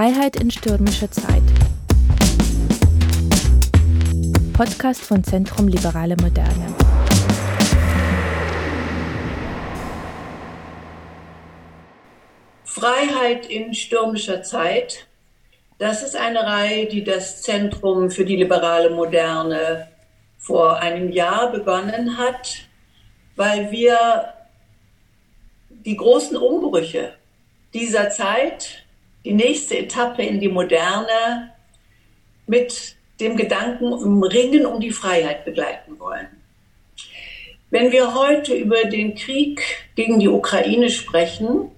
Freiheit in stürmischer Zeit. Podcast von Zentrum Liberale Moderne. Freiheit in stürmischer Zeit. Das ist eine Reihe, die das Zentrum für die liberale Moderne vor einem Jahr begonnen hat, weil wir die großen Umbrüche dieser Zeit, die nächste Etappe in die Moderne mit dem Gedanken um Ringen um die Freiheit begleiten wollen. Wenn wir heute über den Krieg gegen die Ukraine sprechen,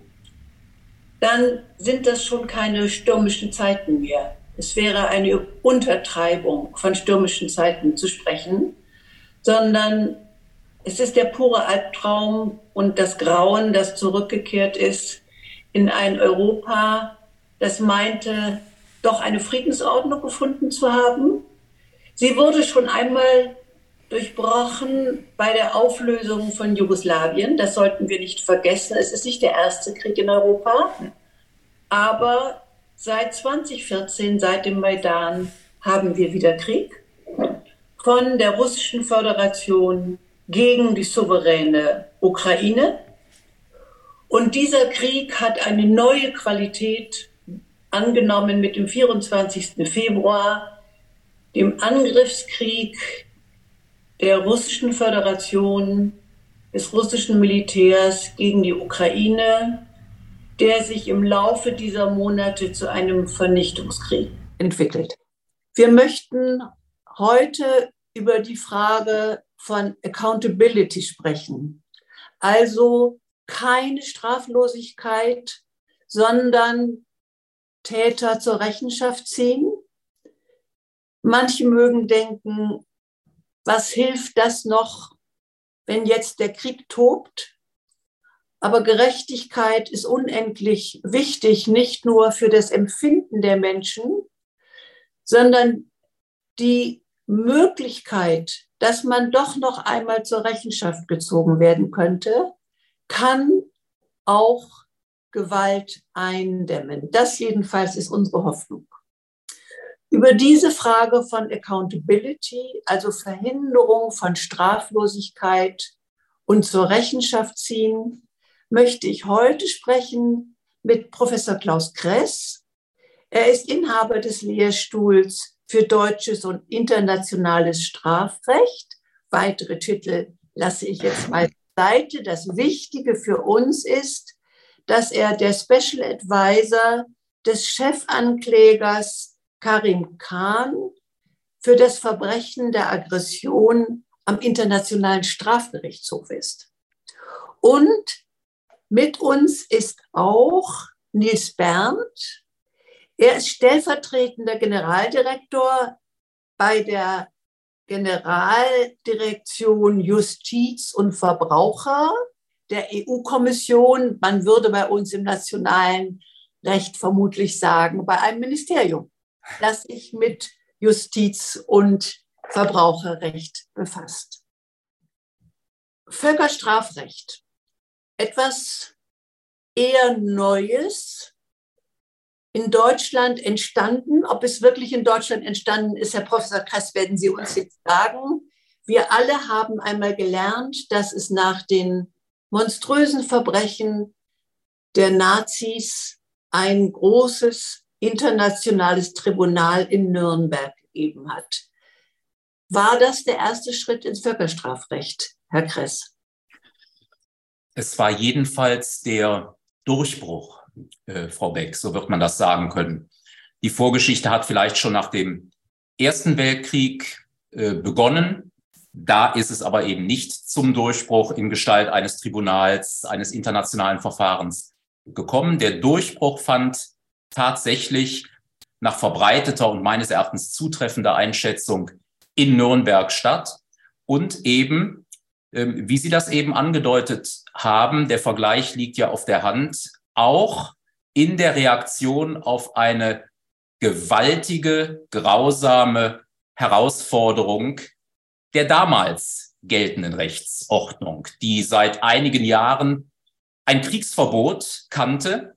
dann sind das schon keine stürmischen Zeiten mehr. Es wäre eine Untertreibung von stürmischen Zeiten zu sprechen, sondern es ist der pure Albtraum und das Grauen, das zurückgekehrt ist in ein Europa, das meinte, doch eine Friedensordnung gefunden zu haben. Sie wurde schon einmal durchbrochen bei der Auflösung von Jugoslawien. Das sollten wir nicht vergessen. Es ist nicht der erste Krieg in Europa. Aber seit 2014, seit dem Maidan, haben wir wieder Krieg von der russischen Föderation gegen die souveräne Ukraine. Und dieser Krieg hat eine neue Qualität angenommen mit dem 24. Februar, dem Angriffskrieg der russischen Föderation, des russischen Militärs gegen die Ukraine, der sich im Laufe dieser Monate zu einem Vernichtungskrieg entwickelt. Wir möchten heute über die Frage von Accountability sprechen. Also keine Straflosigkeit, sondern Täter zur Rechenschaft ziehen. Manche mögen denken, was hilft das noch, wenn jetzt der Krieg tobt? Aber Gerechtigkeit ist unendlich wichtig, nicht nur für das Empfinden der Menschen, sondern die Möglichkeit, dass man doch noch einmal zur Rechenschaft gezogen werden könnte, kann auch Gewalt eindämmen. Das jedenfalls ist unsere Hoffnung. Über diese Frage von Accountability, also Verhinderung von Straflosigkeit und zur Rechenschaft ziehen, möchte ich heute sprechen mit Professor Klaus Kress. Er ist Inhaber des Lehrstuhls für deutsches und internationales Strafrecht. Weitere Titel lasse ich jetzt mal Seite. Das Wichtige für uns ist, dass er der Special Advisor des Chefanklägers Karim Khan für das Verbrechen der Aggression am Internationalen Strafgerichtshof ist. Und mit uns ist auch Nils Berndt. Er ist stellvertretender Generaldirektor bei der Generaldirektion Justiz und Verbraucher der EU-Kommission. Man würde bei uns im nationalen Recht vermutlich sagen, bei einem Ministerium, das sich mit Justiz und Verbraucherrecht befasst. Völkerstrafrecht. Etwas eher Neues, in Deutschland entstanden. Ob es wirklich in Deutschland entstanden ist, Herr Professor Kress, werden Sie uns jetzt sagen. Wir alle haben einmal gelernt, dass es nach den monströsen Verbrechen der Nazis ein großes internationales Tribunal in Nürnberg gegeben hat. War das der erste Schritt ins Völkerstrafrecht, Herr Kress? Es war jedenfalls der Durchbruch, äh, Frau Beck, so wird man das sagen können. Die Vorgeschichte hat vielleicht schon nach dem Ersten Weltkrieg äh, begonnen. Da ist es aber eben nicht zum Durchbruch in Gestalt eines Tribunals, eines internationalen Verfahrens gekommen. Der Durchbruch fand tatsächlich nach verbreiteter und meines Erachtens zutreffender Einschätzung in Nürnberg statt und eben, ähm, wie Sie das eben angedeutet haben, der Vergleich liegt ja auf der Hand, auch in der Reaktion auf eine gewaltige, grausame Herausforderung der damals geltenden Rechtsordnung, die seit einigen Jahren ein Kriegsverbot kannte,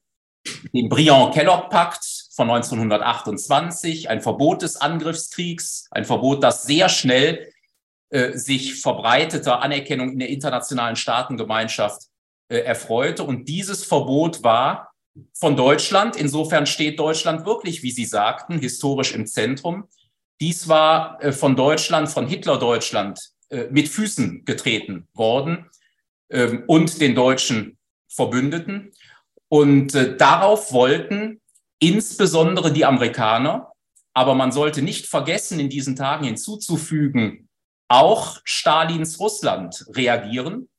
den Briand-Kellogg-Pakt von 1928, ein Verbot des Angriffskriegs, ein Verbot, das sehr schnell äh, sich verbreiteter Anerkennung in der internationalen Staatengemeinschaft äh, erfreute. Und dieses Verbot war von Deutschland. Insofern steht Deutschland wirklich, wie Sie sagten, historisch im Zentrum. Dies war äh, von Deutschland, von Hitler-Deutschland äh, mit Füßen getreten worden ähm, und den deutschen Verbündeten. Und äh, darauf wollten insbesondere die Amerikaner, aber man sollte nicht vergessen, in diesen Tagen hinzuzufügen, auch Stalins Russland reagieren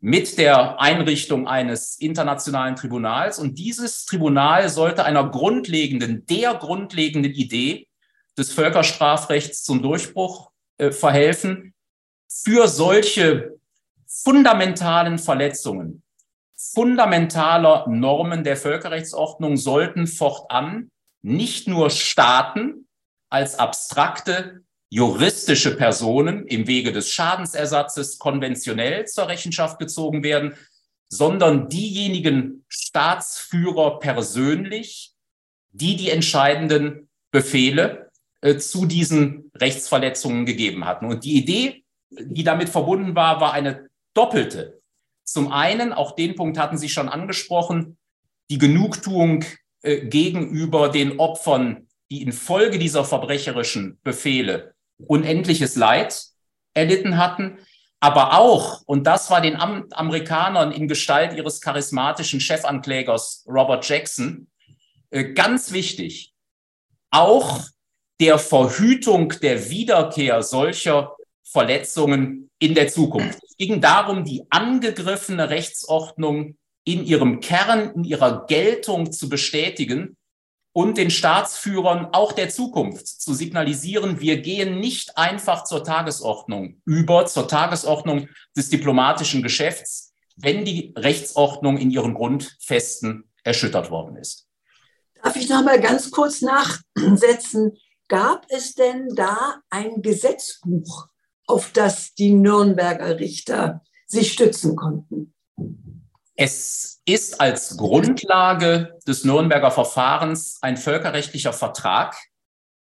mit der Einrichtung eines internationalen Tribunals. Und dieses Tribunal sollte einer grundlegenden, der grundlegenden Idee des Völkerstrafrechts zum Durchbruch äh, verhelfen, für solche fundamentalen Verletzungen. Fundamentaler Normen der Völkerrechtsordnung sollten fortan nicht nur Staaten als abstrakte juristische Personen im Wege des Schadensersatzes konventionell zur Rechenschaft gezogen werden, sondern diejenigen Staatsführer persönlich, die die entscheidenden Befehle äh, zu diesen Rechtsverletzungen gegeben hatten. Und die Idee, die damit verbunden war, war eine doppelte. Zum einen, auch den Punkt hatten Sie schon angesprochen, die Genugtuung äh, gegenüber den Opfern, die infolge dieser verbrecherischen Befehle unendliches Leid erlitten hatten, aber auch, und das war den Amerikanern in Gestalt ihres charismatischen Chefanklägers Robert Jackson äh, ganz wichtig, auch der Verhütung der Wiederkehr solcher Verletzungen in der Zukunft. Es ging darum, die angegriffene Rechtsordnung in ihrem Kern, in ihrer Geltung zu bestätigen und den Staatsführern auch der Zukunft zu signalisieren, wir gehen nicht einfach zur Tagesordnung über, zur Tagesordnung des diplomatischen Geschäfts, wenn die Rechtsordnung in ihren Grundfesten erschüttert worden ist. Darf ich noch mal ganz kurz nachsetzen? Gab es denn da ein Gesetzbuch, auf das die Nürnberger Richter sich stützen konnten? Es ist als Grundlage des Nürnberger Verfahrens ein völkerrechtlicher Vertrag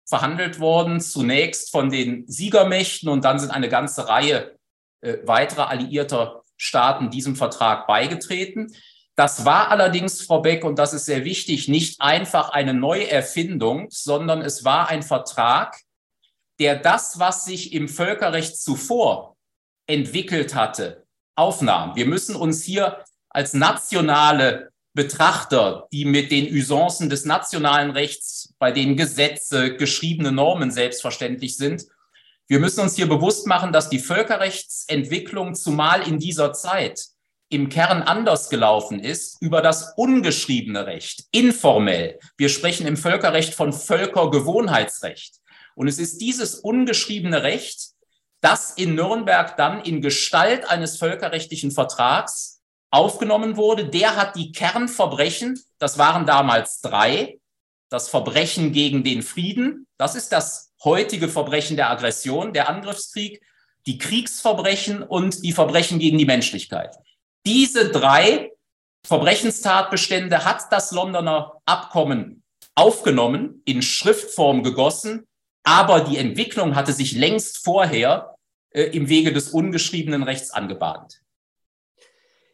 verhandelt worden, zunächst von den Siegermächten und dann sind eine ganze Reihe äh, weiterer alliierter Staaten diesem Vertrag beigetreten. Das war allerdings, Frau Beck, und das ist sehr wichtig, nicht einfach eine Neuerfindung, sondern es war ein Vertrag, der das, was sich im Völkerrecht zuvor entwickelt hatte, aufnahm. Wir müssen uns hier als nationale Betrachter, die mit den Usancen des nationalen Rechts, bei denen Gesetze, geschriebene Normen selbstverständlich sind, wir müssen uns hier bewusst machen, dass die Völkerrechtsentwicklung zumal in dieser Zeit im Kern anders gelaufen ist über das ungeschriebene Recht, informell. Wir sprechen im Völkerrecht von Völkergewohnheitsrecht. Und es ist dieses ungeschriebene Recht, das in Nürnberg dann in Gestalt eines völkerrechtlichen Vertrags aufgenommen wurde, der hat die Kernverbrechen, das waren damals drei, das Verbrechen gegen den Frieden, das ist das heutige Verbrechen der Aggression, der Angriffskrieg, die Kriegsverbrechen und die Verbrechen gegen die Menschlichkeit. Diese drei Verbrechenstatbestände hat das Londoner Abkommen aufgenommen, in Schriftform gegossen, aber die Entwicklung hatte sich längst vorher äh, im Wege des ungeschriebenen Rechts angebahnt.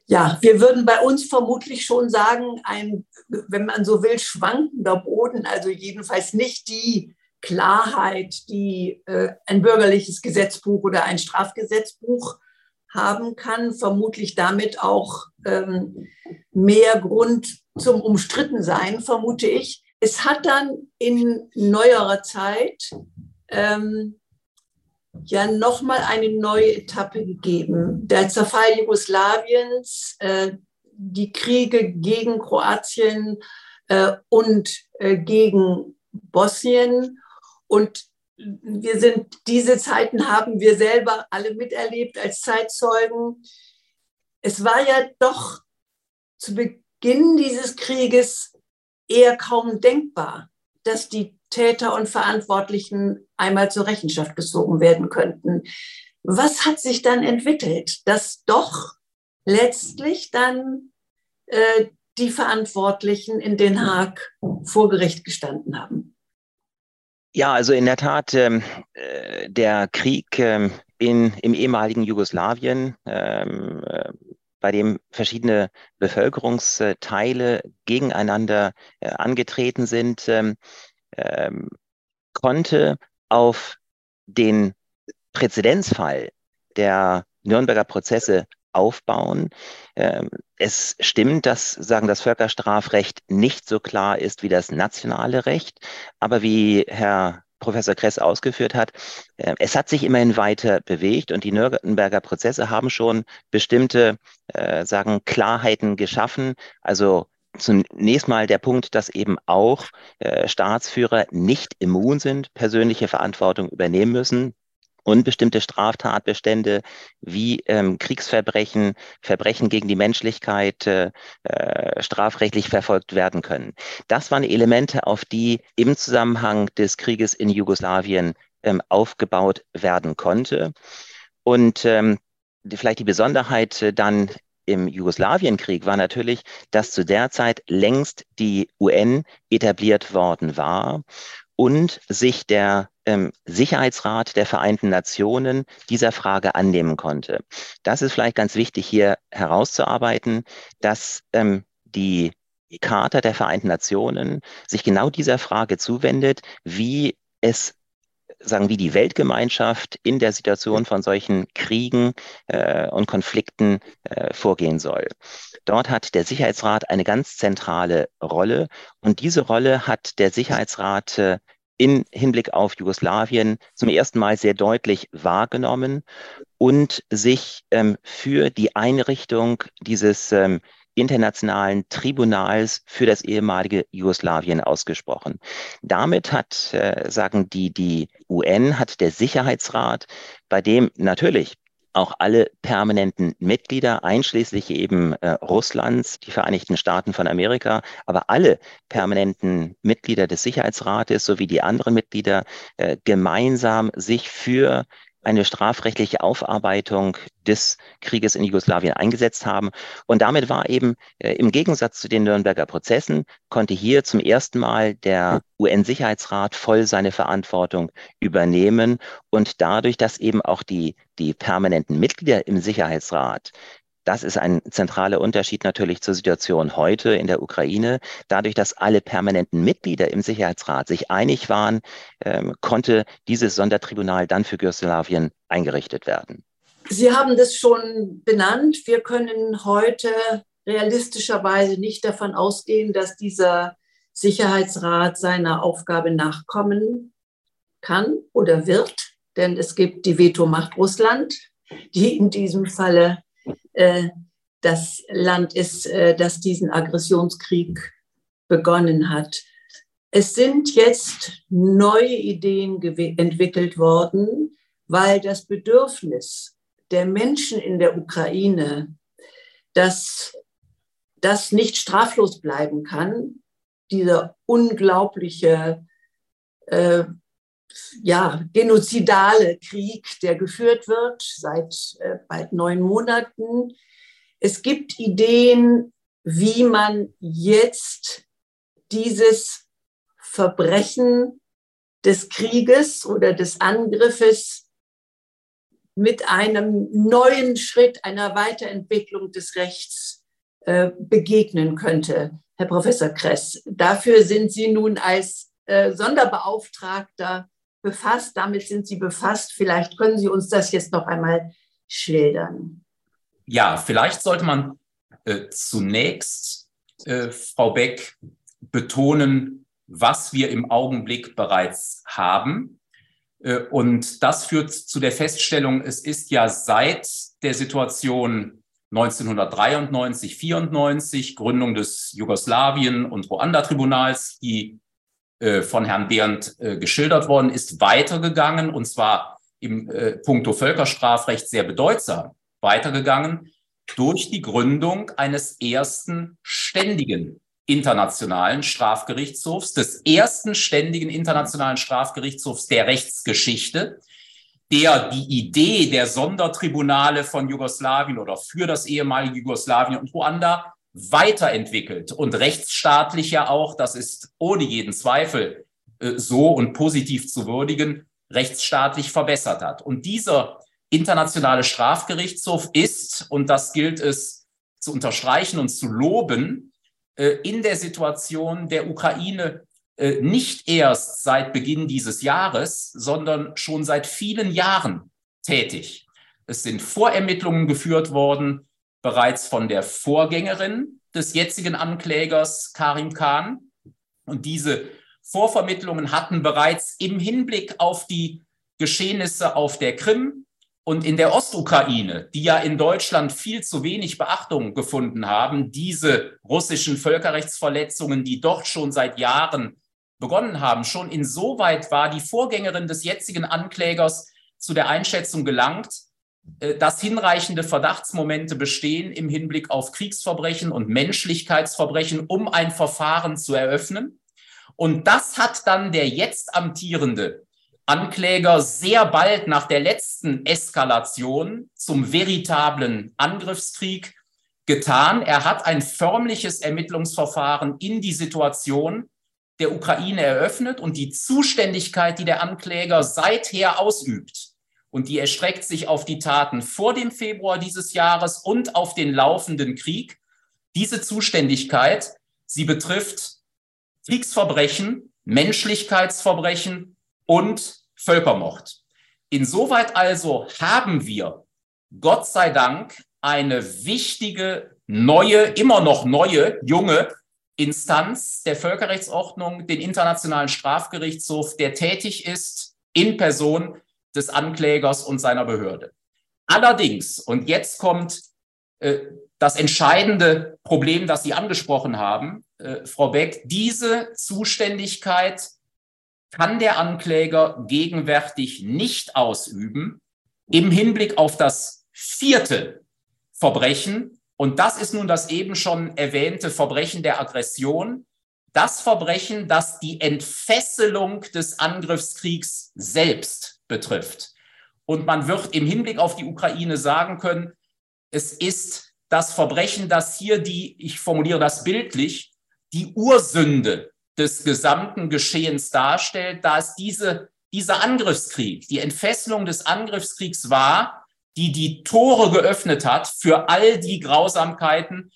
Ja, wir würden bei uns vermutlich schon sagen, ein, wenn man so will, schwankender Boden, also jedenfalls nicht die Klarheit, die äh, ein bürgerliches Gesetzbuch oder ein Strafgesetzbuch haben kann, vermutlich damit auch ähm, mehr Grund zum Umstrittensein, vermute ich. Es hat dann in neuerer Zeit ähm, ja nochmal eine neue Etappe gegeben. Der Zerfall Jugoslawiens, äh, die Kriege gegen Kroatien äh, und äh, gegen Bosnien. Und wir sind, diese Zeiten haben wir selber alle miterlebt als Zeitzeugen. Es war ja doch zu Beginn dieses Krieges eher kaum denkbar, dass die Täter und Verantwortlichen einmal zur Rechenschaft gezogen werden könnten. Was hat sich dann entwickelt, dass doch letztlich dann äh, die Verantwortlichen in Den Haag vor Gericht gestanden haben. Ja, also in der Tat, ähm, äh, der Krieg ähm, in, im ehemaligen Jugoslawien, ähm, äh, bei dem verschiedene Bevölkerungsteile gegeneinander äh, angetreten sind, ähm, konnte auf den Präzedenzfall der Nürnberger Prozesse aufbauen. Ähm, es stimmt, dass sagen das Völkerstrafrecht nicht so klar ist wie das nationale Recht, aber wie Herr Professor Kress ausgeführt hat, äh, es hat sich immerhin weiter bewegt und die Nürnberger Prozesse haben schon bestimmte, äh, sagen, Klarheiten geschaffen. Also zunächst mal der Punkt, dass eben auch äh, Staatsführer nicht immun sind, persönliche Verantwortung übernehmen müssen und bestimmte Straftatbestände wie ähm, Kriegsverbrechen, Verbrechen gegen die Menschlichkeit äh, äh, strafrechtlich verfolgt werden können. Das waren Elemente, auf die im Zusammenhang des Krieges in Jugoslawien ähm, aufgebaut werden konnte. Und ähm, die, vielleicht die Besonderheit äh, dann im Jugoslawienkrieg war natürlich, dass zu der Zeit längst die UN etabliert worden war und sich der ähm, Sicherheitsrat der Vereinten Nationen dieser Frage annehmen konnte. Das ist vielleicht ganz wichtig hier herauszuarbeiten, dass ähm, die Charta der Vereinten Nationen sich genau dieser Frage zuwendet, wie es sagen, wie die Weltgemeinschaft in der Situation von solchen Kriegen äh, und Konflikten äh, vorgehen soll. Dort hat der Sicherheitsrat eine ganz zentrale Rolle und diese Rolle hat der Sicherheitsrat äh, in Hinblick auf Jugoslawien zum ersten Mal sehr deutlich wahrgenommen und sich ähm, für die Einrichtung dieses ähm, internationalen Tribunals für das ehemalige Jugoslawien ausgesprochen. Damit hat, äh, sagen die, die UN, hat der Sicherheitsrat, bei dem natürlich auch alle permanenten Mitglieder, einschließlich eben äh, Russlands, die Vereinigten Staaten von Amerika, aber alle permanenten Mitglieder des Sicherheitsrates sowie die anderen Mitglieder äh, gemeinsam sich für eine strafrechtliche Aufarbeitung des Krieges in Jugoslawien eingesetzt haben. Und damit war eben äh, im Gegensatz zu den Nürnberger Prozessen, konnte hier zum ersten Mal der UN-Sicherheitsrat voll seine Verantwortung übernehmen und dadurch, dass eben auch die, die permanenten Mitglieder im Sicherheitsrat das ist ein zentraler Unterschied natürlich zur Situation heute in der Ukraine. Dadurch, dass alle permanenten Mitglieder im Sicherheitsrat sich einig waren, ähm, konnte dieses Sondertribunal dann für Jugoslawien eingerichtet werden. Sie haben das schon benannt. Wir können heute realistischerweise nicht davon ausgehen, dass dieser Sicherheitsrat seiner Aufgabe nachkommen kann oder wird, denn es gibt die Vetomacht Russland, die in diesem Falle äh, das Land ist, äh, das diesen Aggressionskrieg begonnen hat. Es sind jetzt neue Ideen entwickelt worden, weil das Bedürfnis der Menschen in der Ukraine, dass das nicht straflos bleiben kann, dieser unglaubliche äh, ja, genozidale Krieg, der geführt wird seit äh, bald neun Monaten. Es gibt Ideen, wie man jetzt dieses Verbrechen des Krieges oder des Angriffes mit einem neuen Schritt einer Weiterentwicklung des Rechts äh, begegnen könnte. Herr Professor Kress, dafür sind Sie nun als äh, Sonderbeauftragter befasst, damit sind Sie befasst. Vielleicht können Sie uns das jetzt noch einmal schildern. Ja, vielleicht sollte man äh, zunächst, äh, Frau Beck, betonen, was wir im Augenblick bereits haben. Äh, und das führt zu der Feststellung, es ist ja seit der Situation 1993, 94, Gründung des Jugoslawien- und Ruanda-Tribunals, die von Herrn Behrendt äh, geschildert worden ist, weitergegangen und zwar im äh, Punkto Völkerstrafrecht sehr bedeutsam weitergegangen durch die Gründung eines ersten ständigen internationalen Strafgerichtshofs, des ersten ständigen internationalen Strafgerichtshofs der Rechtsgeschichte, der die Idee der Sondertribunale von Jugoslawien oder für das ehemalige Jugoslawien und Ruanda weiterentwickelt und rechtsstaatlich ja auch, das ist ohne jeden Zweifel äh, so und positiv zu würdigen, rechtsstaatlich verbessert hat. Und dieser internationale Strafgerichtshof ist, und das gilt es zu unterstreichen und zu loben, äh, in der Situation der Ukraine äh, nicht erst seit Beginn dieses Jahres, sondern schon seit vielen Jahren tätig. Es sind Vorermittlungen geführt worden, bereits von der Vorgängerin des jetzigen Anklägers Karim Khan. Und diese Vorvermittlungen hatten bereits im Hinblick auf die Geschehnisse auf der Krim und in der Ostukraine, die ja in Deutschland viel zu wenig Beachtung gefunden haben, diese russischen Völkerrechtsverletzungen, die dort schon seit Jahren begonnen haben, schon insoweit war die Vorgängerin des jetzigen Anklägers zu der Einschätzung gelangt, dass hinreichende Verdachtsmomente bestehen im Hinblick auf Kriegsverbrechen und Menschlichkeitsverbrechen, um ein Verfahren zu eröffnen. Und das hat dann der jetzt amtierende Ankläger sehr bald nach der letzten Eskalation zum veritablen Angriffskrieg getan. Er hat ein förmliches Ermittlungsverfahren in die Situation der Ukraine eröffnet und die Zuständigkeit, die der Ankläger seither ausübt, und die erstreckt sich auf die Taten vor dem Februar dieses Jahres und auf den laufenden Krieg. Diese Zuständigkeit, sie betrifft Kriegsverbrechen, Menschlichkeitsverbrechen und Völkermord. Insoweit also haben wir, Gott sei Dank, eine wichtige, neue, immer noch neue, junge Instanz der Völkerrechtsordnung, den Internationalen Strafgerichtshof, der tätig ist in Person des Anklägers und seiner Behörde. Allerdings, und jetzt kommt äh, das entscheidende Problem, das Sie angesprochen haben, äh, Frau Beck, diese Zuständigkeit kann der Ankläger gegenwärtig nicht ausüben im Hinblick auf das vierte Verbrechen. Und das ist nun das eben schon erwähnte Verbrechen der Aggression. Das Verbrechen, das die Entfesselung des Angriffskriegs selbst betrifft. Und man wird im Hinblick auf die Ukraine sagen können, es ist das Verbrechen, das hier die, ich formuliere das bildlich, die Ursünde des gesamten Geschehens darstellt, da es diese, dieser Angriffskrieg, die Entfesselung des Angriffskriegs war, die die Tore geöffnet hat für all die Grausamkeiten,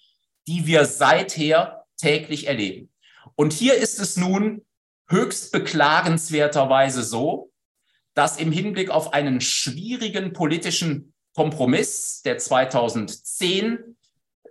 die wir seither täglich erleben. Und hier ist es nun höchst beklagenswerterweise so, dass im Hinblick auf einen schwierigen politischen Kompromiss, der 2010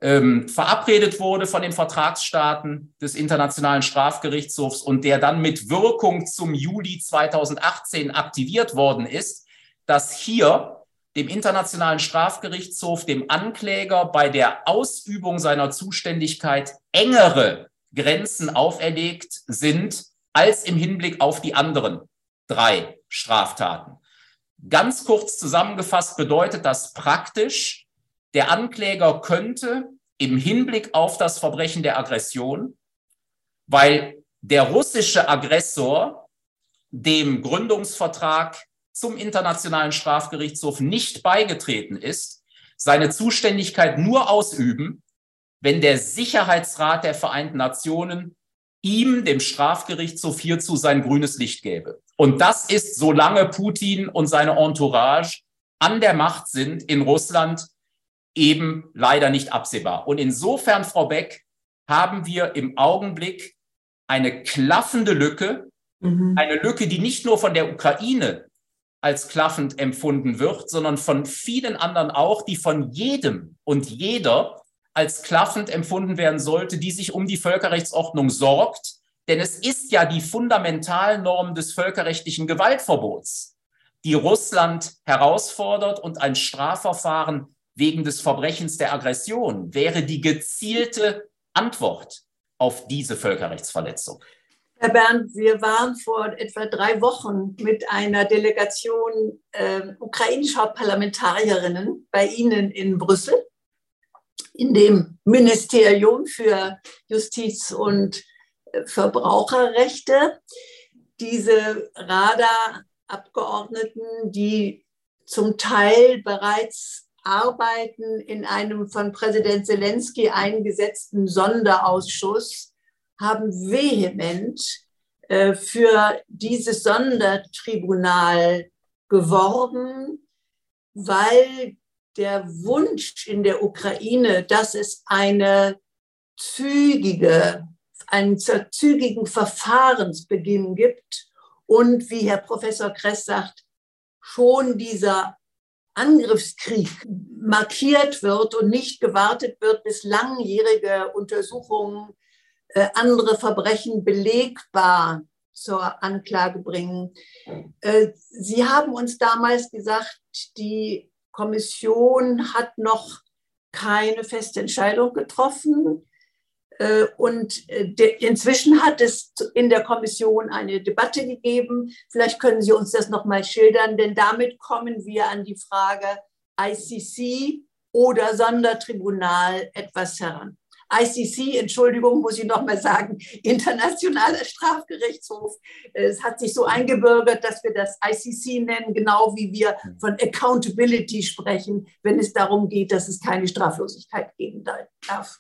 ähm, verabredet wurde von den Vertragsstaaten des Internationalen Strafgerichtshofs und der dann mit Wirkung zum Juli 2018 aktiviert worden ist, dass hier dem Internationalen Strafgerichtshof, dem Ankläger bei der Ausübung seiner Zuständigkeit engere Grenzen auferlegt sind als im Hinblick auf die anderen drei Straftaten. Ganz kurz zusammengefasst bedeutet das praktisch, der Ankläger könnte im Hinblick auf das Verbrechen der Aggression, weil der russische Aggressor dem Gründungsvertrag zum Internationalen Strafgerichtshof nicht beigetreten ist, seine Zuständigkeit nur ausüben, wenn der Sicherheitsrat der Vereinten Nationen ihm, dem Strafgerichtshof hierzu sein grünes Licht gäbe. Und das ist, solange Putin und seine Entourage an der Macht sind in Russland, eben leider nicht absehbar. Und insofern, Frau Beck, haben wir im Augenblick eine klaffende Lücke, mhm. eine Lücke, die nicht nur von der Ukraine als klaffend empfunden wird, sondern von vielen anderen auch, die von jedem und jeder als klaffend empfunden werden sollte, die sich um die Völkerrechtsordnung sorgt denn es ist ja die Fundamentalnorm des völkerrechtlichen Gewaltverbots, die Russland herausfordert und ein Strafverfahren wegen des Verbrechens der Aggression wäre die gezielte Antwort auf diese Völkerrechtsverletzung. Herr Bernd, wir waren vor etwa drei Wochen mit einer Delegation äh, ukrainischer Parlamentarierinnen bei Ihnen in Brüssel, in dem Ministerium für Justiz und Verbraucherrechte. Diese RADA-Abgeordneten, die zum Teil bereits arbeiten in einem von Präsident Zelensky eingesetzten Sonderausschuss, haben vehement äh, für dieses Sondertribunal geworben, weil der Wunsch in der Ukraine, dass es eine zügige, einen zügigen Verfahrensbeginn gibt und, wie Herr Professor Kress sagt, schon dieser Angriffskrieg markiert wird und nicht gewartet wird, bis langjährige Untersuchungen äh, andere Verbrechen belegbar zur Anklage bringen. Äh, Sie haben uns damals gesagt, die Kommission hat noch keine feste Entscheidung getroffen. Äh, und äh, inzwischen hat es in der Kommission eine Debatte gegeben. Vielleicht können Sie uns das noch mal schildern, denn damit kommen wir an die Frage ICC oder Sondertribunal etwas heran. ICC, Entschuldigung, muss ich noch mal sagen, Internationaler Strafgerichtshof. Es hat sich so eingebürgert, dass wir das ICC nennen, genau wie wir von Accountability sprechen, wenn es darum geht, dass es keine Straflosigkeit geben darf.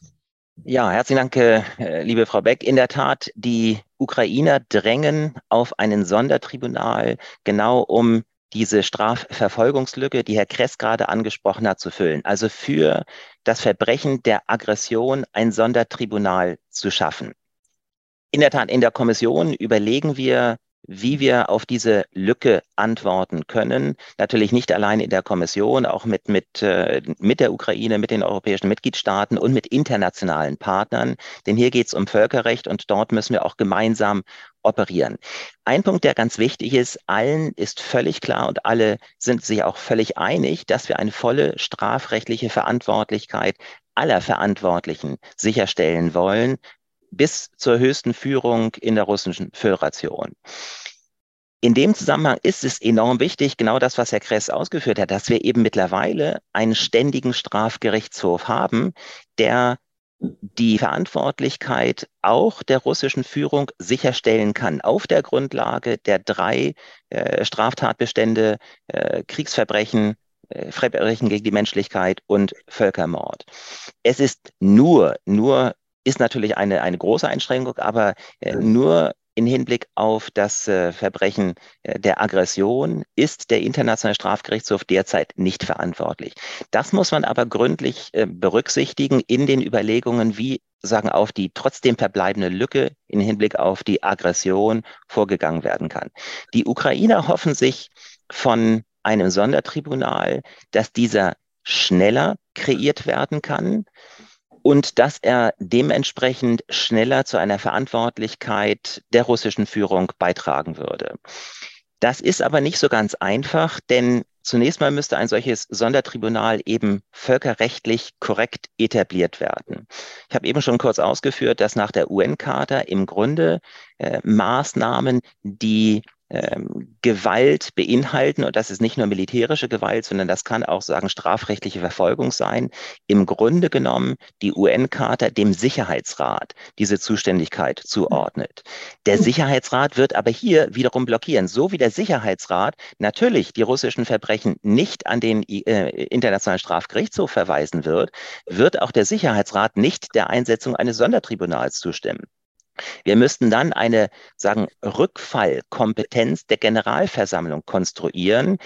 Ja, herzlichen Dank, äh, liebe Frau Beck. In der Tat, die Ukrainer drängen auf einen Sondertribunal, genau um diese Strafverfolgungslücke, die Herr Kress gerade angesprochen hat, zu füllen. Also für das Verbrechen der Aggression ein Sondertribunal zu schaffen. In der Tat, in der Kommission überlegen wir wie wir auf diese Lücke antworten können. Natürlich nicht allein in der Kommission, auch mit, mit, äh, mit der Ukraine, mit den europäischen Mitgliedstaaten und mit internationalen Partnern. Denn hier geht es um Völkerrecht und dort müssen wir auch gemeinsam operieren. Ein Punkt, der ganz wichtig ist, allen ist völlig klar und alle sind sich auch völlig einig, dass wir eine volle strafrechtliche Verantwortlichkeit aller Verantwortlichen sicherstellen wollen, bis zur höchsten Führung in der russischen Föderation. In dem Zusammenhang ist es enorm wichtig, genau das, was Herr Kress ausgeführt hat, dass wir eben mittlerweile einen ständigen Strafgerichtshof haben, der die Verantwortlichkeit auch der russischen Führung sicherstellen kann, auf der Grundlage der drei äh, Straftatbestände, äh, Kriegsverbrechen, äh, Verbrechen gegen die Menschlichkeit und Völkermord. Es ist nur, nur ist natürlich eine, eine große Einschränkung, aber äh, nur in Hinblick auf das äh, Verbrechen äh, der Aggression ist der Internationale Strafgerichtshof derzeit nicht verantwortlich. Das muss man aber gründlich äh, berücksichtigen in den Überlegungen, wie sagen auf die trotzdem verbleibende Lücke in Hinblick auf die Aggression vorgegangen werden kann. Die Ukrainer hoffen sich von einem Sondertribunal, dass dieser schneller kreiert werden kann, und dass er dementsprechend schneller zu einer Verantwortlichkeit der russischen Führung beitragen würde. Das ist aber nicht so ganz einfach, denn zunächst mal müsste ein solches Sondertribunal eben völkerrechtlich korrekt etabliert werden. Ich habe eben schon kurz ausgeführt, dass nach der UN-Charta im Grunde äh, Maßnahmen, die ähm, Gewalt beinhalten, und das ist nicht nur militärische Gewalt, sondern das kann auch sagen strafrechtliche Verfolgung sein, im Grunde genommen die UN-Charta dem Sicherheitsrat diese Zuständigkeit zuordnet. Der Sicherheitsrat wird aber hier wiederum blockieren, so wie der Sicherheitsrat natürlich die russischen Verbrechen nicht an den äh, Internationalen Strafgerichtshof verweisen wird, wird auch der Sicherheitsrat nicht der Einsetzung eines Sondertribunals zustimmen. Wir müssten dann eine, sagen, Rückfallkompetenz der Generalversammlung konstruieren.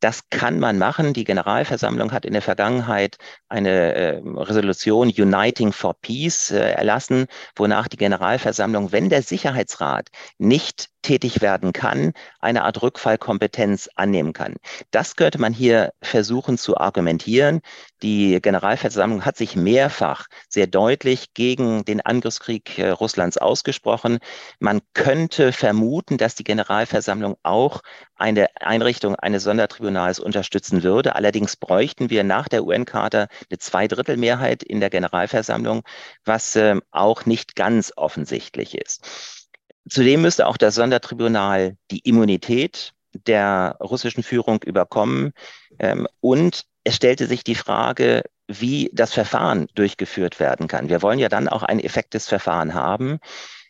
Das kann man machen. Die Generalversammlung hat in der Vergangenheit eine äh, Resolution Uniting for Peace äh, erlassen, wonach die Generalversammlung, wenn der Sicherheitsrat nicht tätig werden kann, eine Art Rückfallkompetenz annehmen kann. Das könnte man hier versuchen zu argumentieren. Die Generalversammlung hat sich mehrfach sehr deutlich gegen den Angriffskrieg äh, Russlands ausgesprochen. Man könnte vermuten, dass die Generalversammlung auch eine Einrichtung eines Sondertribunals unterstützen würde. Allerdings bräuchten wir nach der UN-Charta eine Zweidrittelmehrheit in der Generalversammlung, was äh, auch nicht ganz offensichtlich ist. Zudem müsste auch das Sondertribunal die Immunität der russischen Führung überkommen. Ähm, und es stellte sich die Frage, wie das Verfahren durchgeführt werden kann. Wir wollen ja dann auch ein effektes Verfahren haben.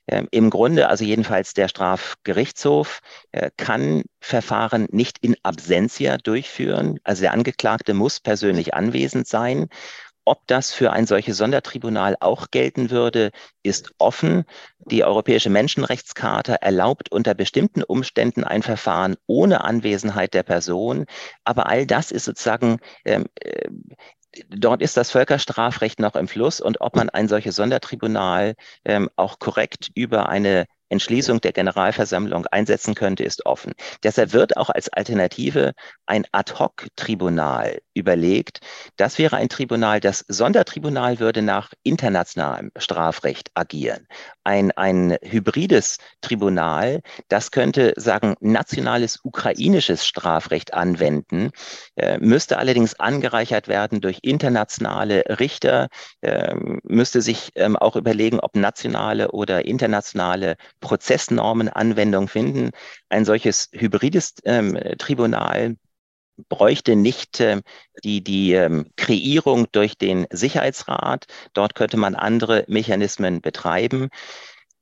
Ähm, Im Grunde, also jedenfalls der Strafgerichtshof, äh, kann Verfahren nicht in Absentia durchführen. Also der Angeklagte muss persönlich anwesend sein. Ob das für ein solches Sondertribunal auch gelten würde, ist offen. Die Europäische Menschenrechtscharta erlaubt unter bestimmten Umständen ein Verfahren ohne Anwesenheit der Person. Aber all das ist sozusagen ähm, äh, dort ist das Völkerstrafrecht noch im Fluss und ob man ein solches Sondertribunal ähm, auch korrekt über eine Entschließung der Generalversammlung einsetzen könnte, ist offen. Deshalb wird auch als Alternative ein Ad-hoc-Tribunal überlegt. Das wäre ein Tribunal, das Sondertribunal würde nach internationalem Strafrecht agieren. Ein, ein hybrides Tribunal, das könnte sagen, nationales ukrainisches Strafrecht anwenden, äh, müsste allerdings angereichert werden durch internationale Richter, äh, müsste sich ähm, auch überlegen, ob nationale oder internationale Prozessnormen Anwendung finden. Ein solches hybrides ähm, Tribunal bräuchte nicht äh, die, die ähm, Kreierung durch den Sicherheitsrat. Dort könnte man andere Mechanismen betreiben.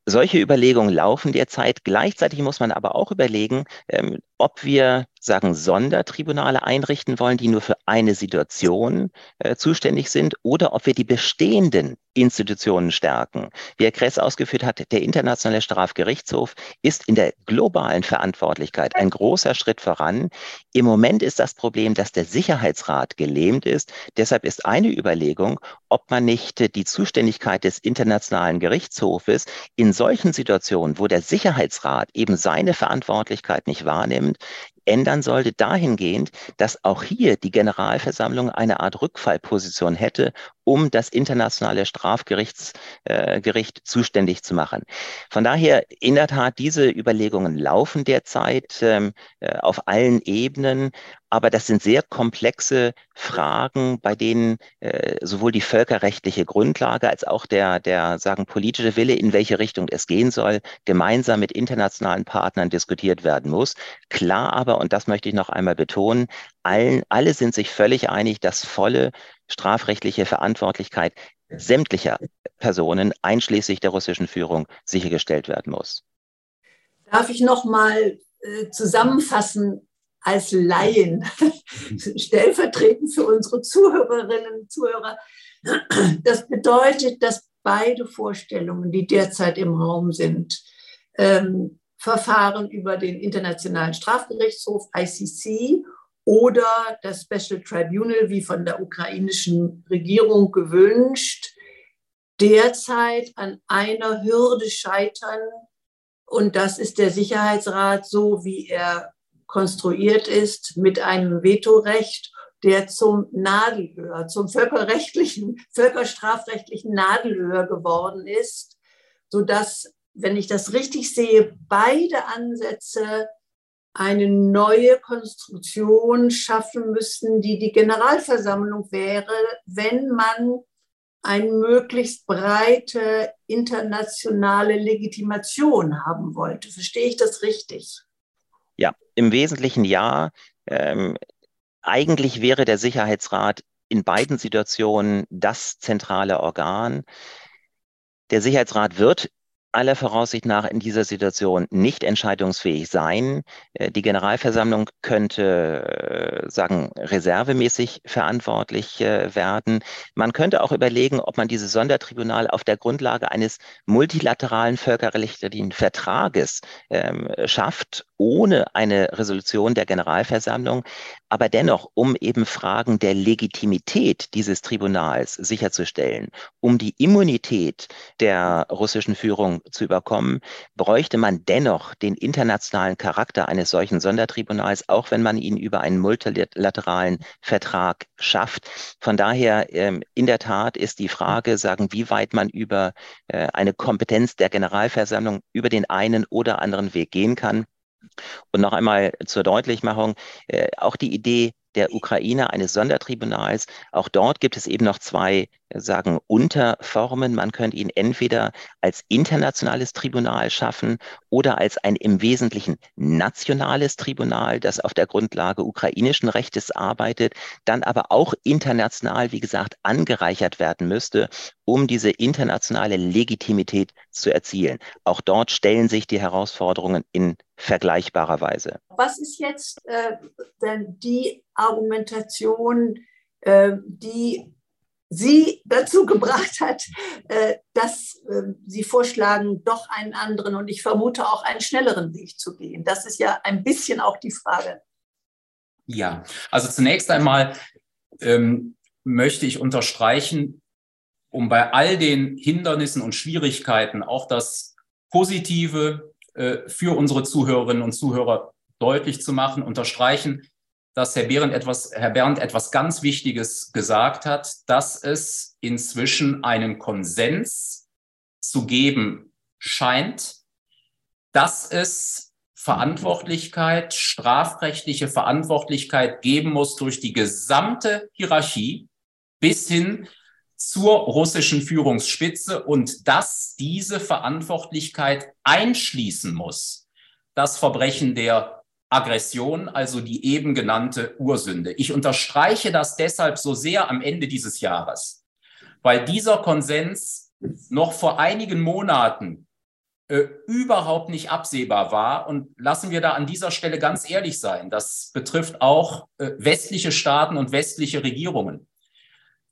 Solche Überlegungen laufen derzeit. Gleichzeitig muss man aber auch überlegen, ähm, ob wir sagen Sondertribunale einrichten wollen, die nur für eine Situation äh, zuständig sind, oder ob wir die bestehenden Institutionen stärken. Wie Herr Kress ausgeführt hat, der Internationale Strafgerichtshof ist in der globalen Verantwortlichkeit ein großer Schritt voran. Im Moment ist das Problem, dass der Sicherheitsrat gelähmt ist. Deshalb ist eine Überlegung, ob man nicht die Zuständigkeit des Internationalen Gerichtshofes in solchen Situationen, wo der Sicherheitsrat eben seine Verantwortlichkeit nicht wahrnimmt, ändern sollte, dahingehend, dass auch hier die Generalversammlung eine Art Rückfallposition hätte, um das internationale Strafgericht äh, zuständig zu machen. Von daher, in der Tat, diese Überlegungen laufen derzeit ähm, äh, auf allen Ebenen, aber das sind sehr komplexe Fragen, bei denen äh, sowohl die völkerrechtliche Grundlage als auch der, der sagen, politische Wille, in welche Richtung es gehen soll, gemeinsam mit internationalen Partnern diskutiert werden muss. Klar aber, und das möchte ich noch einmal betonen, allen, alle sind sich völlig einig, dass volle strafrechtliche Verantwortlichkeit sämtlicher Personen, einschließlich der russischen Führung, sichergestellt werden muss. Darf ich noch mal äh, zusammenfassen als Laien, stellvertretend für unsere Zuhörerinnen und Zuhörer? Das bedeutet, dass beide Vorstellungen, die derzeit im Raum sind, ähm, Verfahren über den Internationalen Strafgerichtshof ICC oder das Special Tribunal, wie von der ukrainischen Regierung gewünscht, derzeit an einer Hürde scheitern. Und das ist der Sicherheitsrat, so wie er konstruiert ist, mit einem Vetorecht, der zum Nadelöhr, zum völkerrechtlichen, völkerstrafrechtlichen Nadelöhr geworden ist, sodass, wenn ich das richtig sehe, beide Ansätze eine neue Konstruktion schaffen müssen, die die Generalversammlung wäre, wenn man eine möglichst breite internationale Legitimation haben wollte. Verstehe ich das richtig? Ja, im Wesentlichen ja. Ähm, eigentlich wäre der Sicherheitsrat in beiden Situationen das zentrale Organ. Der Sicherheitsrat wird aller Voraussicht nach in dieser Situation nicht entscheidungsfähig sein. Äh, die Generalversammlung könnte, äh, sagen, reservemäßig verantwortlich äh, werden. Man könnte auch überlegen, ob man dieses Sondertribunal auf der Grundlage eines multilateralen völkerrechtlichen Vertrages ähm, schafft, ohne eine Resolution der Generalversammlung, aber dennoch, um eben Fragen der Legitimität dieses Tribunals sicherzustellen, um die Immunität der russischen Führung zu überkommen, bräuchte man dennoch den internationalen Charakter eines solchen Sondertribunals, auch wenn man ihn über einen multilateralen Vertrag schafft. Von daher, ähm, in der Tat ist die Frage, sagen, wie weit man über äh, eine Kompetenz der Generalversammlung über den einen oder anderen Weg gehen kann. Und noch einmal zur Deutlichmachung, äh, auch die Idee der Ukraine eines Sondertribunals, auch dort gibt es eben noch zwei sagen Unterformen. Man könnte ihn entweder als internationales Tribunal schaffen oder als ein im Wesentlichen nationales Tribunal, das auf der Grundlage ukrainischen Rechtes arbeitet, dann aber auch international, wie gesagt, angereichert werden müsste, um diese internationale Legitimität zu erzielen. Auch dort stellen sich die Herausforderungen in vergleichbarer Weise. Was ist jetzt äh, denn die Argumentation, äh, die Sie dazu gebracht hat, äh, dass äh, Sie vorschlagen, doch einen anderen und ich vermute auch einen schnelleren Weg zu gehen? Das ist ja ein bisschen auch die Frage. Ja, also zunächst einmal ähm, möchte ich unterstreichen, um bei all den Hindernissen und Schwierigkeiten auch das Positive äh, für unsere Zuhörerinnen und Zuhörer deutlich zu machen, unterstreichen, dass Herr Behrendt etwas, Herr Bernd etwas ganz Wichtiges gesagt hat, dass es inzwischen einen Konsens zu geben scheint, dass es Verantwortlichkeit, strafrechtliche Verantwortlichkeit geben muss durch die gesamte Hierarchie bis hin zur russischen Führungsspitze und dass diese Verantwortlichkeit einschließen muss, das Verbrechen der Aggression, also die eben genannte Ursünde. Ich unterstreiche das deshalb so sehr am Ende dieses Jahres, weil dieser Konsens noch vor einigen Monaten äh, überhaupt nicht absehbar war. Und lassen wir da an dieser Stelle ganz ehrlich sein, das betrifft auch äh, westliche Staaten und westliche Regierungen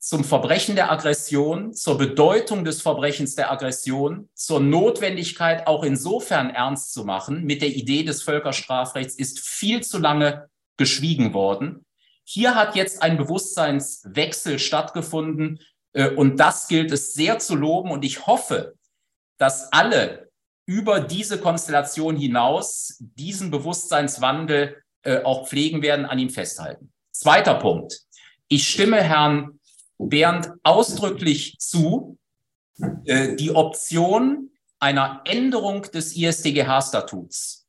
zum Verbrechen der Aggression, zur Bedeutung des Verbrechens der Aggression, zur Notwendigkeit auch insofern ernst zu machen mit der Idee des Völkerstrafrechts ist viel zu lange geschwiegen worden. Hier hat jetzt ein Bewusstseinswechsel stattgefunden äh, und das gilt es sehr zu loben und ich hoffe, dass alle über diese Konstellation hinaus diesen Bewusstseinswandel äh, auch pflegen werden, an ihm festhalten. Zweiter Punkt. Ich stimme Herrn Bernd ausdrücklich zu, äh, die Option einer Änderung des ISDGH-Statuts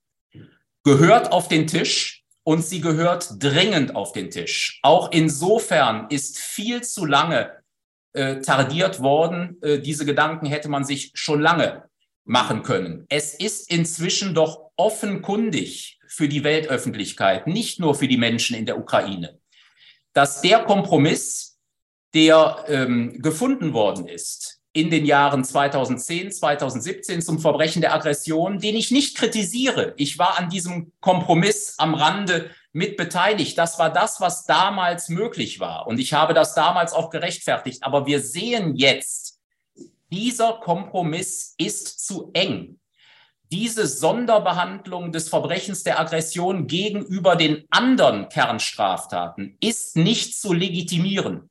gehört auf den Tisch und sie gehört dringend auf den Tisch. Auch insofern ist viel zu lange äh, tardiert worden. Äh, diese Gedanken hätte man sich schon lange machen können. Es ist inzwischen doch offenkundig für die Weltöffentlichkeit, nicht nur für die Menschen in der Ukraine, dass der Kompromiss, der ähm, gefunden worden ist in den Jahren 2010, 2017 zum Verbrechen der Aggression, den ich nicht kritisiere. Ich war an diesem Kompromiss am Rande mit beteiligt. Das war das, was damals möglich war. Und ich habe das damals auch gerechtfertigt. Aber wir sehen jetzt, dieser Kompromiss ist zu eng. Diese Sonderbehandlung des Verbrechens der Aggression gegenüber den anderen Kernstraftaten ist nicht zu legitimieren.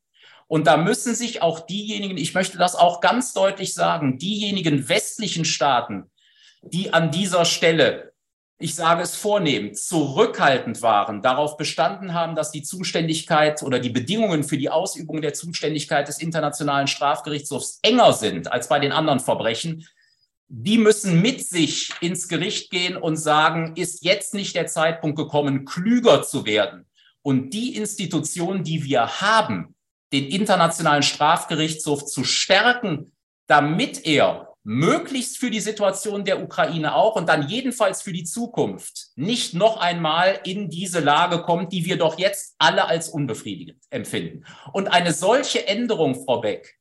Und da müssen sich auch diejenigen, ich möchte das auch ganz deutlich sagen, diejenigen westlichen Staaten, die an dieser Stelle, ich sage es vornehm, zurückhaltend waren, darauf bestanden haben, dass die Zuständigkeit oder die Bedingungen für die Ausübung der Zuständigkeit des Internationalen Strafgerichtshofs enger sind als bei den anderen Verbrechen, die müssen mit sich ins Gericht gehen und sagen, ist jetzt nicht der Zeitpunkt gekommen, klüger zu werden. Und die Institution, die wir haben, den Internationalen Strafgerichtshof zu stärken, damit er möglichst für die Situation der Ukraine auch und dann jedenfalls für die Zukunft nicht noch einmal in diese Lage kommt, die wir doch jetzt alle als unbefriedigend empfinden. Und eine solche Änderung, Frau Beck,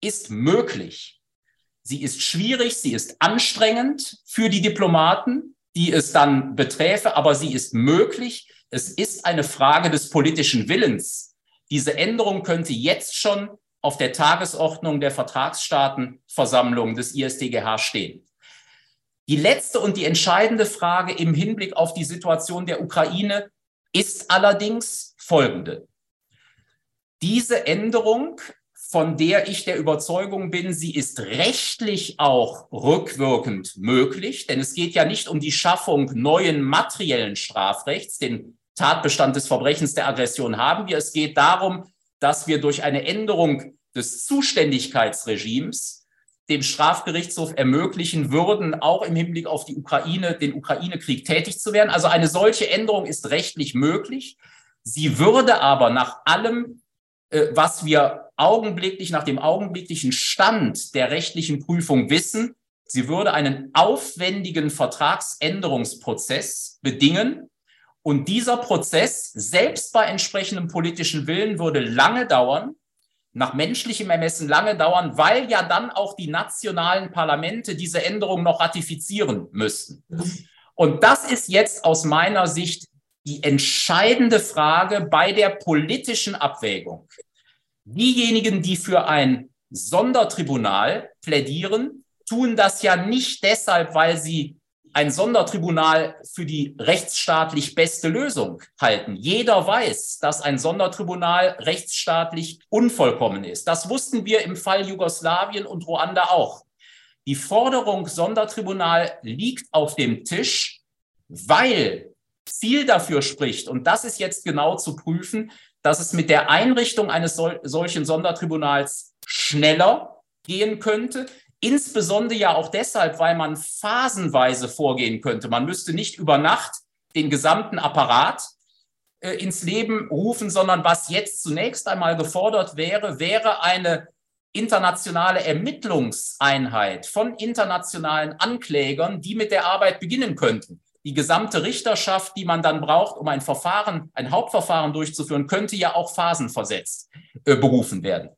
ist möglich. Sie ist schwierig, sie ist anstrengend für die Diplomaten, die es dann beträfe, aber sie ist möglich. Es ist eine Frage des politischen Willens, diese Änderung könnte jetzt schon auf der Tagesordnung der Vertragsstaatenversammlung des ISDGH stehen. Die letzte und die entscheidende Frage im Hinblick auf die Situation der Ukraine ist allerdings folgende. Diese Änderung, von der ich der Überzeugung bin, sie ist rechtlich auch rückwirkend möglich, denn es geht ja nicht um die Schaffung neuen materiellen Strafrechts, den Tatbestand des Verbrechens der Aggression haben wir. Es geht darum, dass wir durch eine Änderung des Zuständigkeitsregimes dem Strafgerichtshof ermöglichen würden, auch im Hinblick auf die Ukraine, den Ukraine-Krieg tätig zu werden. Also eine solche Änderung ist rechtlich möglich. Sie würde aber nach allem, äh, was wir augenblicklich, nach dem augenblicklichen Stand der rechtlichen Prüfung wissen, sie würde einen aufwendigen Vertragsänderungsprozess bedingen. Und dieser Prozess, selbst bei entsprechendem politischen Willen, würde lange dauern, nach menschlichem Ermessen lange dauern, weil ja dann auch die nationalen Parlamente diese Änderung noch ratifizieren müssten. Und das ist jetzt aus meiner Sicht die entscheidende Frage bei der politischen Abwägung. Diejenigen, die für ein Sondertribunal plädieren, tun das ja nicht deshalb, weil sie ein Sondertribunal für die rechtsstaatlich beste Lösung halten. Jeder weiß, dass ein Sondertribunal rechtsstaatlich unvollkommen ist. Das wussten wir im Fall Jugoslawien und Ruanda auch. Die Forderung Sondertribunal liegt auf dem Tisch, weil viel dafür spricht, und das ist jetzt genau zu prüfen, dass es mit der Einrichtung eines sol solchen Sondertribunals schneller gehen könnte. Insbesondere ja auch deshalb, weil man phasenweise vorgehen könnte. Man müsste nicht über Nacht den gesamten Apparat äh, ins Leben rufen, sondern was jetzt zunächst einmal gefordert wäre, wäre eine internationale Ermittlungseinheit von internationalen Anklägern, die mit der Arbeit beginnen könnten. Die gesamte Richterschaft, die man dann braucht, um ein Verfahren, ein Hauptverfahren durchzuführen, könnte ja auch phasenversetzt äh, berufen werden.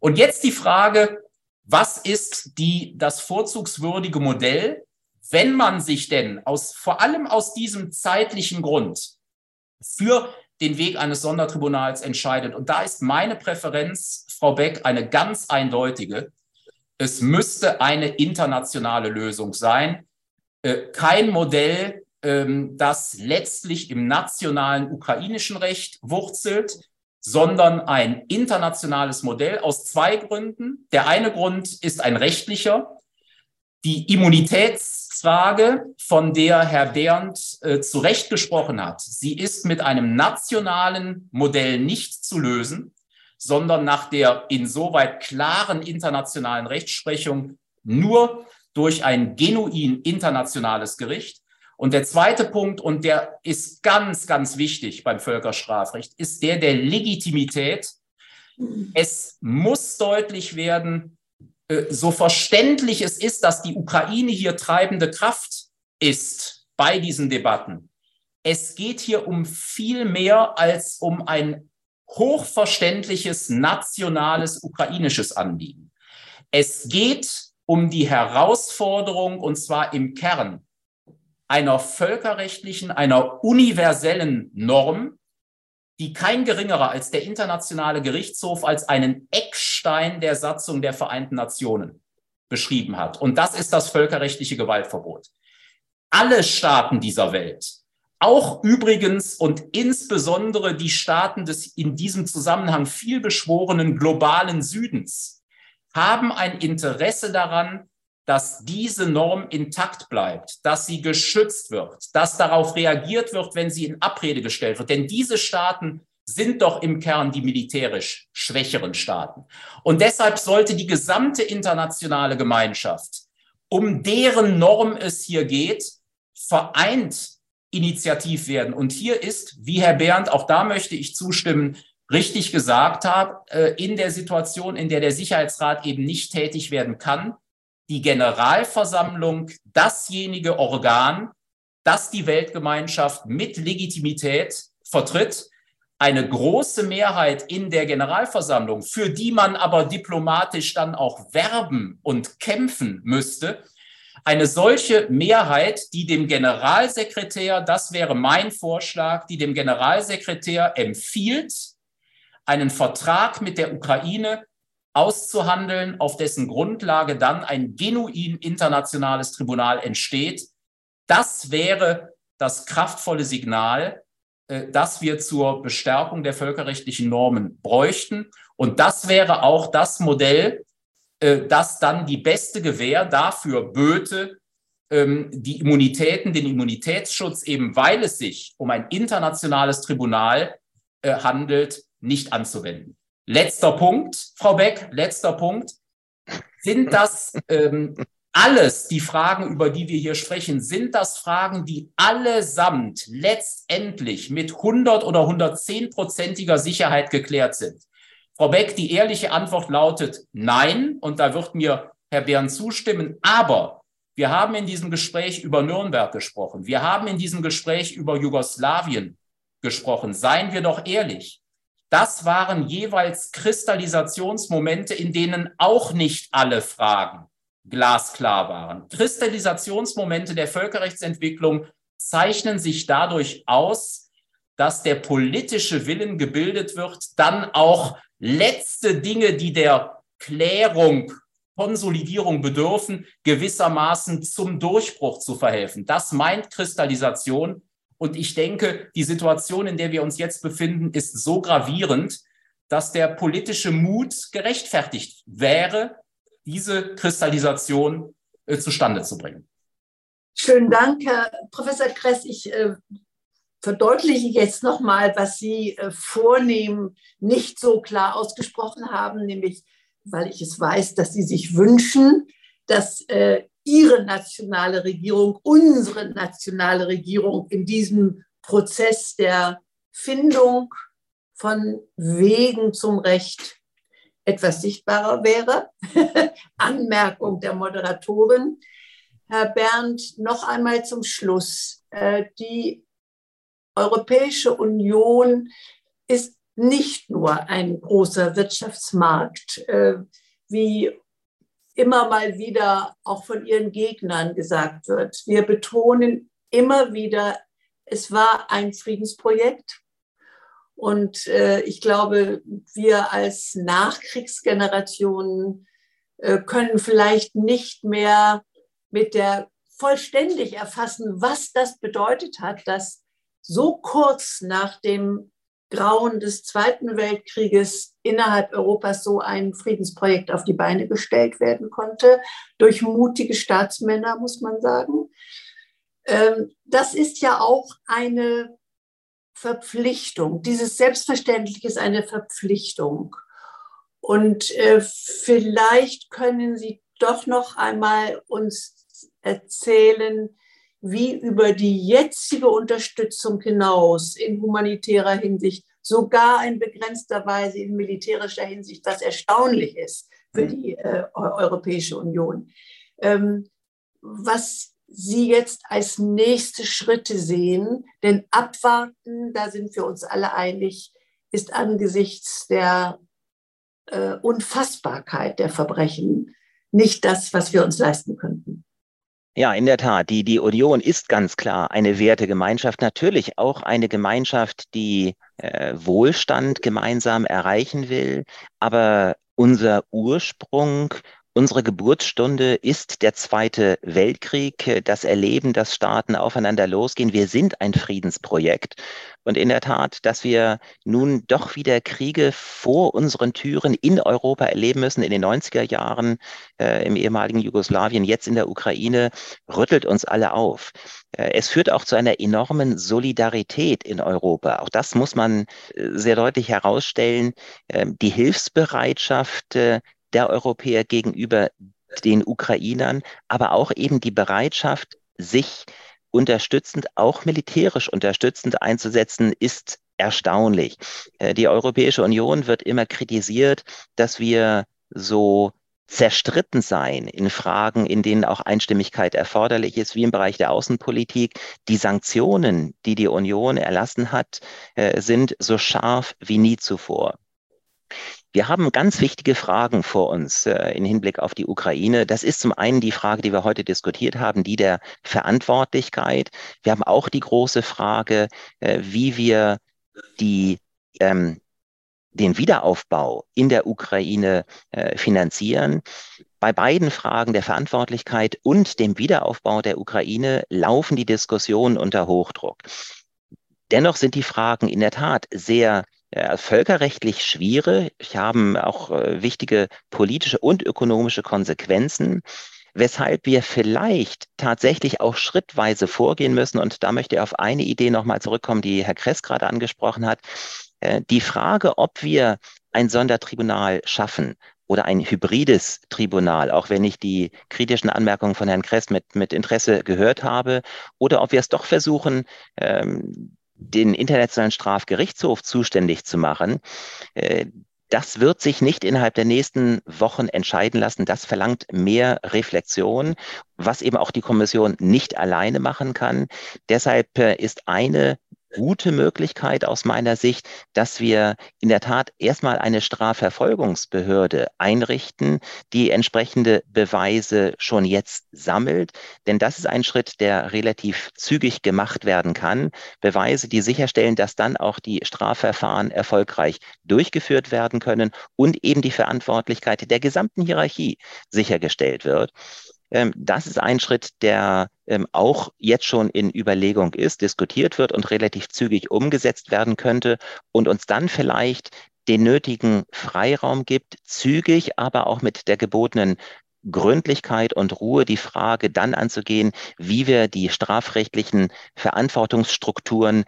Und jetzt die Frage, was ist die, das vorzugswürdige Modell, wenn man sich denn aus, vor allem aus diesem zeitlichen Grund für den Weg eines Sondertribunals entscheidet. Und da ist meine Präferenz, Frau Beck, eine ganz eindeutige. Es müsste eine internationale Lösung sein. Äh, kein Modell, ähm, das letztlich im nationalen ukrainischen Recht wurzelt, sondern ein internationales Modell aus zwei Gründen. Der eine Grund ist ein rechtlicher. Die Immunitätsfrage, von der Herr Berndt äh, zu Recht gesprochen hat, sie ist mit einem nationalen Modell nicht zu lösen, sondern nach der insoweit klaren internationalen Rechtsprechung nur durch ein genuin internationales Gericht. Und der zweite Punkt, und der ist ganz, ganz wichtig beim Völkerstrafrecht, ist der der Legitimität. Es muss deutlich werden, äh, so verständlich es ist, dass die Ukraine hier treibende Kraft ist bei diesen Debatten. Es geht hier um viel mehr als um ein hochverständliches nationales ukrainisches Anliegen. Es geht um die Herausforderung, und zwar im Kern, einer völkerrechtlichen, einer universellen Norm, die kein geringerer als der Internationale Gerichtshof als einen Eckstein der Satzung der Vereinten Nationen beschrieben hat. Und das ist das völkerrechtliche Gewaltverbot. Alle Staaten dieser Welt, auch übrigens und insbesondere die Staaten des in diesem Zusammenhang viel beschworenen globalen Südens, haben ein Interesse daran, dass diese Norm intakt bleibt, dass sie geschützt wird, dass darauf reagiert wird, wenn sie in Abrede gestellt wird. Denn diese Staaten sind doch im Kern die militärisch schwächeren Staaten. Und deshalb sollte die gesamte internationale Gemeinschaft, um deren Norm es hier geht, vereint initiativ werden. Und hier ist, wie Herr Bernd, auch da möchte ich zustimmen, richtig gesagt hat, äh, in der Situation, in der der Sicherheitsrat eben nicht tätig werden kann, die Generalversammlung dasjenige Organ, das die Weltgemeinschaft mit Legitimität vertritt, eine große Mehrheit in der Generalversammlung, für die man aber diplomatisch dann auch werben und kämpfen müsste, eine solche Mehrheit, die dem Generalsekretär, das wäre mein Vorschlag, die dem Generalsekretär empfiehlt, einen Vertrag mit der Ukraine auszuhandeln, auf dessen Grundlage dann ein genuin internationales Tribunal entsteht. Das wäre das kraftvolle Signal, äh, das wir zur Bestärkung der völkerrechtlichen Normen bräuchten. Und das wäre auch das Modell, äh, das dann die beste Gewähr dafür böte, ähm, die Immunitäten, den Immunitätsschutz, eben weil es sich um ein internationales Tribunal äh, handelt, nicht anzuwenden. Letzter Punkt, Frau Beck, letzter Punkt. Sind das ähm, alles die Fragen, über die wir hier sprechen, sind das Fragen, die allesamt letztendlich mit 100 oder 110-prozentiger Sicherheit geklärt sind? Frau Beck, die ehrliche Antwort lautet nein. Und da wird mir Herr Bern zustimmen. Aber wir haben in diesem Gespräch über Nürnberg gesprochen. Wir haben in diesem Gespräch über Jugoslawien gesprochen. Seien wir doch ehrlich. Das waren jeweils Kristallisationsmomente, in denen auch nicht alle Fragen glasklar waren. Kristallisationsmomente der Völkerrechtsentwicklung zeichnen sich dadurch aus, dass der politische Willen gebildet wird, dann auch letzte Dinge, die der Klärung, Konsolidierung bedürfen, gewissermaßen zum Durchbruch zu verhelfen. Das meint Kristallisation. Und ich denke, die Situation, in der wir uns jetzt befinden, ist so gravierend, dass der politische Mut gerechtfertigt wäre, diese Kristallisation äh, zustande zu bringen. Schönen Dank, Herr Professor Kress. Ich äh, verdeutliche jetzt nochmal, was Sie äh, vornehmen, nicht so klar ausgesprochen haben, nämlich weil ich es weiß, dass Sie sich wünschen, dass äh, Ihre nationale Regierung, unsere nationale Regierung in diesem Prozess der Findung von Wegen zum Recht etwas sichtbarer wäre. Anmerkung der Moderatorin. Herr Bernd, noch einmal zum Schluss. Äh, die Europäische Union ist nicht nur ein großer Wirtschaftsmarkt, äh, wie immer mal wieder auch von ihren Gegnern gesagt wird. Wir betonen immer wieder, es war ein Friedensprojekt. Und äh, ich glaube, wir als Nachkriegsgeneration äh, können vielleicht nicht mehr mit der vollständig erfassen, was das bedeutet hat, dass so kurz nach dem Grauen des Zweiten Weltkrieges innerhalb Europas so ein Friedensprojekt auf die Beine gestellt werden konnte, durch mutige Staatsmänner, muss man sagen. Ähm, das ist ja auch eine Verpflichtung. Dieses Selbstverständliche ist eine Verpflichtung. Und äh, vielleicht können Sie doch noch einmal uns erzählen, wie über die jetzige Unterstützung hinaus in humanitärer Hinsicht, sogar in begrenzter Weise in militärischer Hinsicht, was erstaunlich ist für die äh, Europäische Union. Ähm, was Sie jetzt als nächste Schritte sehen. Denn abwarten, da sind wir uns alle einig, ist angesichts der äh, Unfassbarkeit der Verbrechen nicht das, was wir uns leisten könnten. Ja, in der Tat. Die, die Union ist ganz klar eine Wertegemeinschaft, natürlich auch eine Gemeinschaft, die äh, Wohlstand gemeinsam erreichen will. Aber unser Ursprung Unsere Geburtsstunde ist der Zweite Weltkrieg, das Erleben, dass Staaten aufeinander losgehen. Wir sind ein Friedensprojekt. Und in der Tat, dass wir nun doch wieder Kriege vor unseren Türen in Europa erleben müssen, in den 90er Jahren äh, im ehemaligen Jugoslawien, jetzt in der Ukraine, rüttelt uns alle auf. Äh, es führt auch zu einer enormen Solidarität in Europa. Auch das muss man äh, sehr deutlich herausstellen. Ähm, die Hilfsbereitschaft äh, der Europäer gegenüber den Ukrainern, aber auch eben die Bereitschaft, sich unterstützend, auch militärisch unterstützend einzusetzen, ist erstaunlich. Äh, die Europäische Union wird immer kritisiert, dass wir so zerstritten seien in Fragen, in denen auch Einstimmigkeit erforderlich ist, wie im Bereich der Außenpolitik. Die Sanktionen, die die Union erlassen hat, äh, sind so scharf wie nie zuvor. Wir haben ganz wichtige Fragen vor uns äh, in Hinblick auf die Ukraine. Das ist zum einen die Frage, die wir heute diskutiert haben, die der Verantwortlichkeit. Wir haben auch die große Frage, äh, wie wir die ähm, den Wiederaufbau in der Ukraine äh, finanzieren. Bei beiden Fragen der Verantwortlichkeit und dem Wiederaufbau der Ukraine laufen die Diskussionen unter Hochdruck. Dennoch sind die Fragen in der Tat sehr äh, völkerrechtlich schwierig, haben auch wichtige politische und ökonomische Konsequenzen weshalb wir vielleicht tatsächlich auch schrittweise vorgehen müssen. Und da möchte ich auf eine Idee nochmal zurückkommen, die Herr Kress gerade angesprochen hat. Äh, die Frage, ob wir ein Sondertribunal schaffen oder ein hybrides Tribunal, auch wenn ich die kritischen Anmerkungen von Herrn Kress mit, mit Interesse gehört habe, oder ob wir es doch versuchen, ähm, den Internationalen Strafgerichtshof zuständig zu machen. Äh, Das wird sich nicht innerhalb der nächsten Wochen entscheiden lassen. Das verlangt mehr Reflexion, was eben auch die Kommission nicht alleine machen kann. Deshalb äh, ist eine gute Möglichkeit aus meiner Sicht, dass wir in der Tat erstmal eine Strafverfolgungsbehörde einrichten, die entsprechende Beweise schon jetzt sammelt. Denn das ist ein Schritt, der relativ zügig gemacht werden kann. Beweise, die sicherstellen, dass dann auch die Strafverfahren erfolgreich durchgeführt werden können und eben die Verantwortlichkeit der gesamten Hierarchie sichergestellt wird. Ähm, das ist ein Schritt, der ähm, auch jetzt schon in Überlegung ist, diskutiert wird und relativ zügig umgesetzt werden könnte und uns dann vielleicht den nötigen Freiraum gibt, zügig, aber auch mit der gebotenen Gründlichkeit und Ruhe die Frage dann anzugehen, wie wir die strafrechtlichen Verantwortungsstrukturen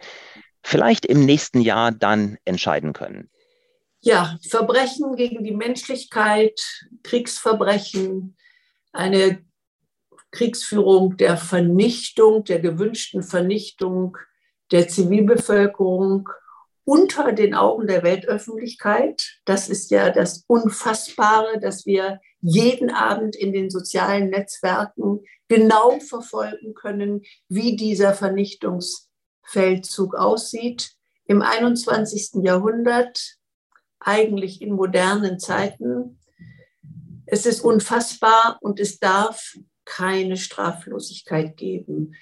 vielleicht im nächsten Jahr dann entscheiden können. Ja, Verbrechen gegen die Menschlichkeit, Kriegsverbrechen, eine Kriegsführung der Vernichtung, der gewünschten Vernichtung der Zivilbevölkerung unter den Augen der Weltöffentlichkeit. Das ist ja das Unfassbare, dass wir jeden Abend in den sozialen Netzwerken genau verfolgen können, wie dieser Vernichtungsfeldzug aussieht. Im 21. Jahrhundert, eigentlich in modernen Zeiten. Es ist unfassbar und es darf keine Straflosigkeit geben.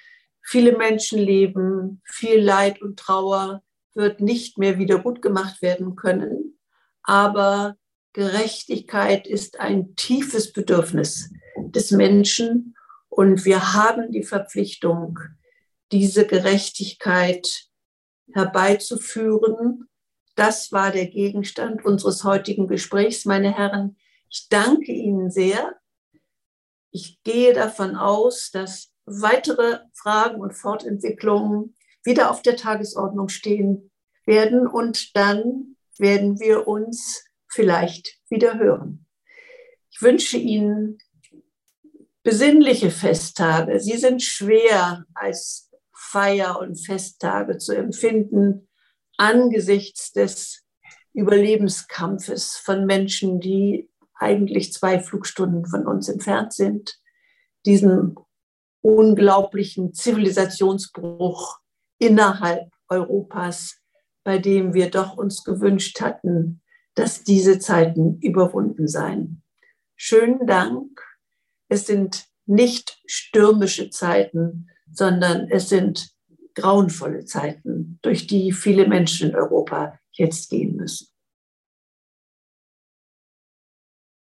Viele Menschen leben, viel Leid und Trauer wird nicht mehr wieder gut gemacht werden können, aber Gerechtigkeit ist ein tiefes Bedürfnis des Menschen und wir haben die Verpflichtung, diese Gerechtigkeit herbeizuführen. Das war der Gegenstand unseres heutigen Gesprächs, meine Herren. Ich danke Ihnen sehr ich gehe davon aus, dass weitere Fragen und Fortentwicklungen wieder auf der Tagesordnung stehen werden und dann werden wir uns vielleicht wieder hören. Ich wünsche Ihnen besinnliche Festtage. Sie sind schwer als Feier- und Festtage zu empfinden angesichts des Überlebenskampfes von Menschen, die eigentlich zwei Flugstunden von uns entfernt sind, diesen unglaublichen Zivilisationsbruch innerhalb Europas, bei dem wir doch uns gewünscht hatten, dass diese Zeiten überwunden seien. Schönen Dank. Es sind nicht stürmische Zeiten, sondern es sind grauenvolle Zeiten, durch die viele Menschen in Europa jetzt gehen müssen.